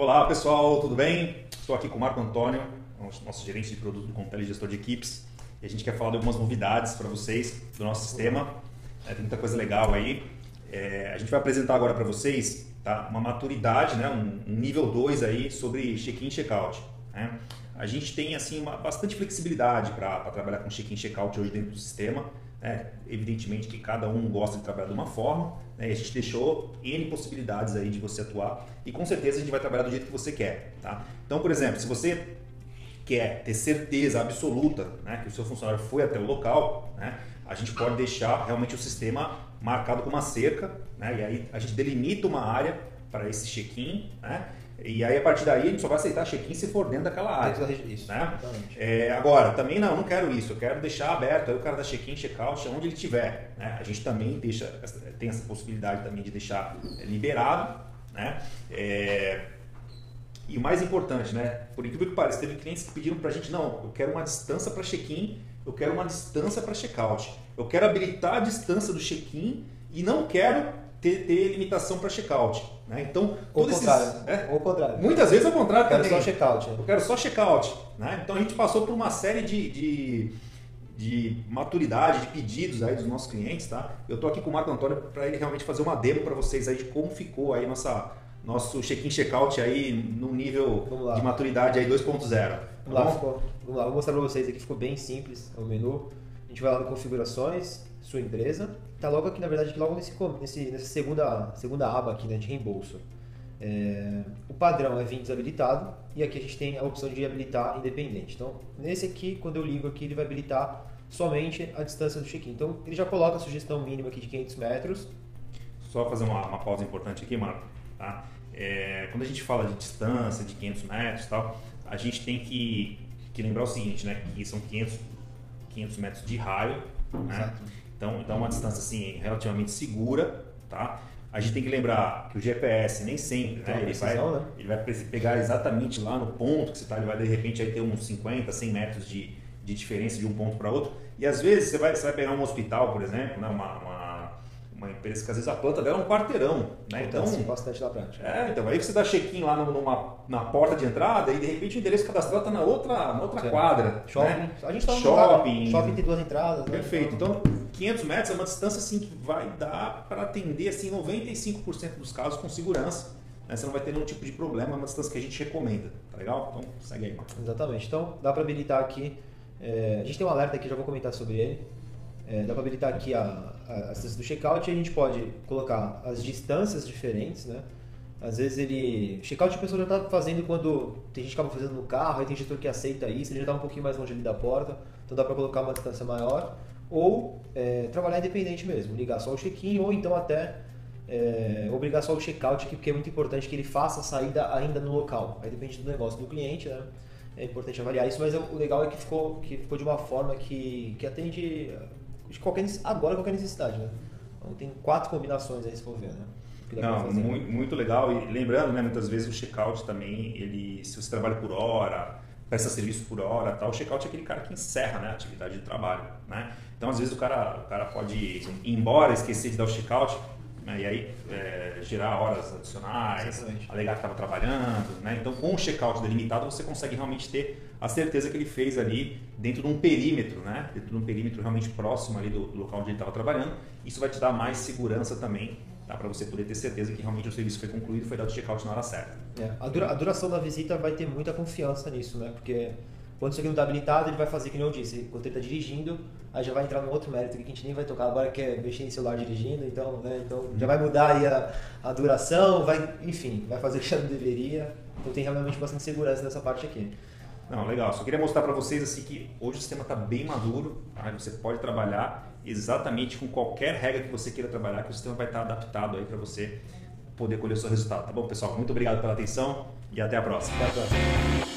Olá pessoal, tudo bem? Estou aqui com o Marco Antônio, nosso gerente de produto do Compele Gestor de Equipes. E a gente quer falar de algumas novidades para vocês do nosso sistema. É, tem muita coisa legal aí. É, a gente vai apresentar agora para vocês tá, uma maturidade, né, um, um nível 2 aí sobre check-in e check-out. Né? A gente tem assim uma, bastante flexibilidade para trabalhar com check-in e check-out hoje dentro do sistema. Né? Evidentemente que cada um gosta de trabalhar de uma forma, né? e a gente deixou N possibilidades aí de você atuar e com certeza a gente vai trabalhar do jeito que você quer. Tá? Então, por exemplo, se você quer ter certeza absoluta né, que o seu funcionário foi até o local, né, a gente pode deixar realmente o sistema marcado com uma cerca, né, e aí a gente delimita uma área para esse check-in, né, e aí, a partir daí, a gente só vai aceitar check-in se for dentro daquela área. Dentro da... Isso, né? É, agora, também não, não quero isso. Eu quero deixar aberto aí o cara da check-in, check-out, onde ele estiver. Né? A gente também deixa, tem essa possibilidade também de deixar liberado. Né? É, e o mais importante, né? Por incrível que pareça, teve clientes que pediram para a gente, não, eu quero uma distância para check-in, eu quero uma distância para check-out. Eu quero habilitar a distância do check-in e não quero ter, ter limitação para check-out. Né? Então, ou contrário. Esses, é, ou contrário. Muitas vezes é o contrário eu quero Só check-out. Eu quero só check-out. Né? Então a gente passou por uma série de, de, de, maturidade, de pedidos aí dos nossos clientes. Tá? Eu estou aqui com o Marco Antônio para ele realmente fazer uma demo para vocês aí de como ficou aí nossa, nosso check-in, check-out aí no nível de maturidade aí 2.0. Vamos, tá lá, ficou, vamos lá, vou mostrar para vocês aqui, ficou bem simples o menu. Gente vai lá no configurações, sua empresa. Tá logo aqui, na verdade, logo nesse, nesse, nessa segunda, segunda aba aqui, né, de reembolso. É, o padrão é vir desabilitado e aqui a gente tem a opção de habilitar independente. Então, nesse aqui, quando eu ligo aqui, ele vai habilitar somente a distância do check-in. Então, ele já coloca a sugestão mínima aqui de 500 metros. Só fazer uma, uma pausa importante aqui, Marco. Tá? É, quando a gente fala de distância, de 500 metros tal, a gente tem que, que lembrar o seguinte, né? Que são 500, 500 metros de raio, né? Então, então é uma distância assim relativamente segura, tá? A gente tem que lembrar que o GPS nem sempre, né? Ele, vai, né? ele vai pegar exatamente lá no ponto que você está, ele vai de repente aí ter uns 50, 100 metros de, de diferença de um ponto para outro. E às vezes você vai, você vai pegar um hospital, por exemplo, né? uma, uma uma empresa que às vezes a planta dela é um quarteirão, né? Então, sim, bastante da prática. É, então aí você dá check-in lá numa, na porta de entrada e de repente o endereço cadastrado está na outra, na outra quadra. Shopping. Né? A gente no shopping. shopping tem duas entradas. Né? Perfeito. Então 500 metros é uma distância assim que vai dar para atender assim 95% dos casos com segurança. Né? Você não vai ter nenhum tipo de problema, é uma distância que a gente recomenda, tá legal? Então segue aí, Marcos. Exatamente. Então dá para habilitar aqui. É, a gente tem um alerta aqui, já vou comentar sobre ele. É, dá para habilitar aqui a, a distância do checkout e a gente pode colocar as distâncias diferentes, né? Às vezes ele. Checkout a pessoa já está fazendo quando tem gente que acaba fazendo no carro, aí tem gestor que aceita isso, ele já está um pouquinho mais longe ali da porta, então dá para colocar uma distância maior. Ou é, trabalhar independente mesmo, ligar só o check-in, ou então até é, obrigar só o checkout, porque é muito importante que ele faça a saída ainda no local. Aí depende do negócio do cliente, né? É importante avaliar isso, mas o legal é que ficou, que ficou de uma forma que, que atende de qualquer, agora qualquer necessidade, né? Então tem quatro combinações aí se for ver, né? Não, muito, muito legal. E lembrando, né, muitas vezes o checkout também, ele, se você trabalha por hora, presta serviço por hora, tal, o checkout é aquele cara que encerra né, a atividade de trabalho, né? Então, às vezes o cara, o cara pode ir embora, esquecer de dar o checkout, né, e aí é, gerar horas adicionais, Exatamente. alegar que estava trabalhando, né? Então, com o checkout delimitado, você consegue realmente ter a certeza que ele fez ali dentro de um perímetro, né? Dentro de um perímetro realmente próximo ali do, do local onde ele estava trabalhando. Isso vai te dar mais segurança também, tá? Para você poder ter certeza que realmente o serviço foi concluído, foi dado o check-out na hora certa. É, a, dura, a, duração da visita vai ter muita confiança nisso, né? Porque quando isso aqui não está habilitado, ele vai fazer que nem eu disse. Enquanto ele está dirigindo, aí já vai entrar num outro mérito que a gente nem vai tocar agora, que é mexer em celular dirigindo. Então, né? então já vai mudar aí a, a duração, vai, enfim, vai fazer o que já não deveria. Então tem realmente bastante segurança nessa parte aqui. Não, legal. Só queria mostrar para vocês assim que hoje o sistema está bem maduro. Tá? Você pode trabalhar exatamente com qualquer regra que você queira trabalhar, que o sistema vai estar tá adaptado aí para você poder colher o seu resultado. Tá bom, pessoal? Muito obrigado pela atenção e até a próxima. Até a próxima.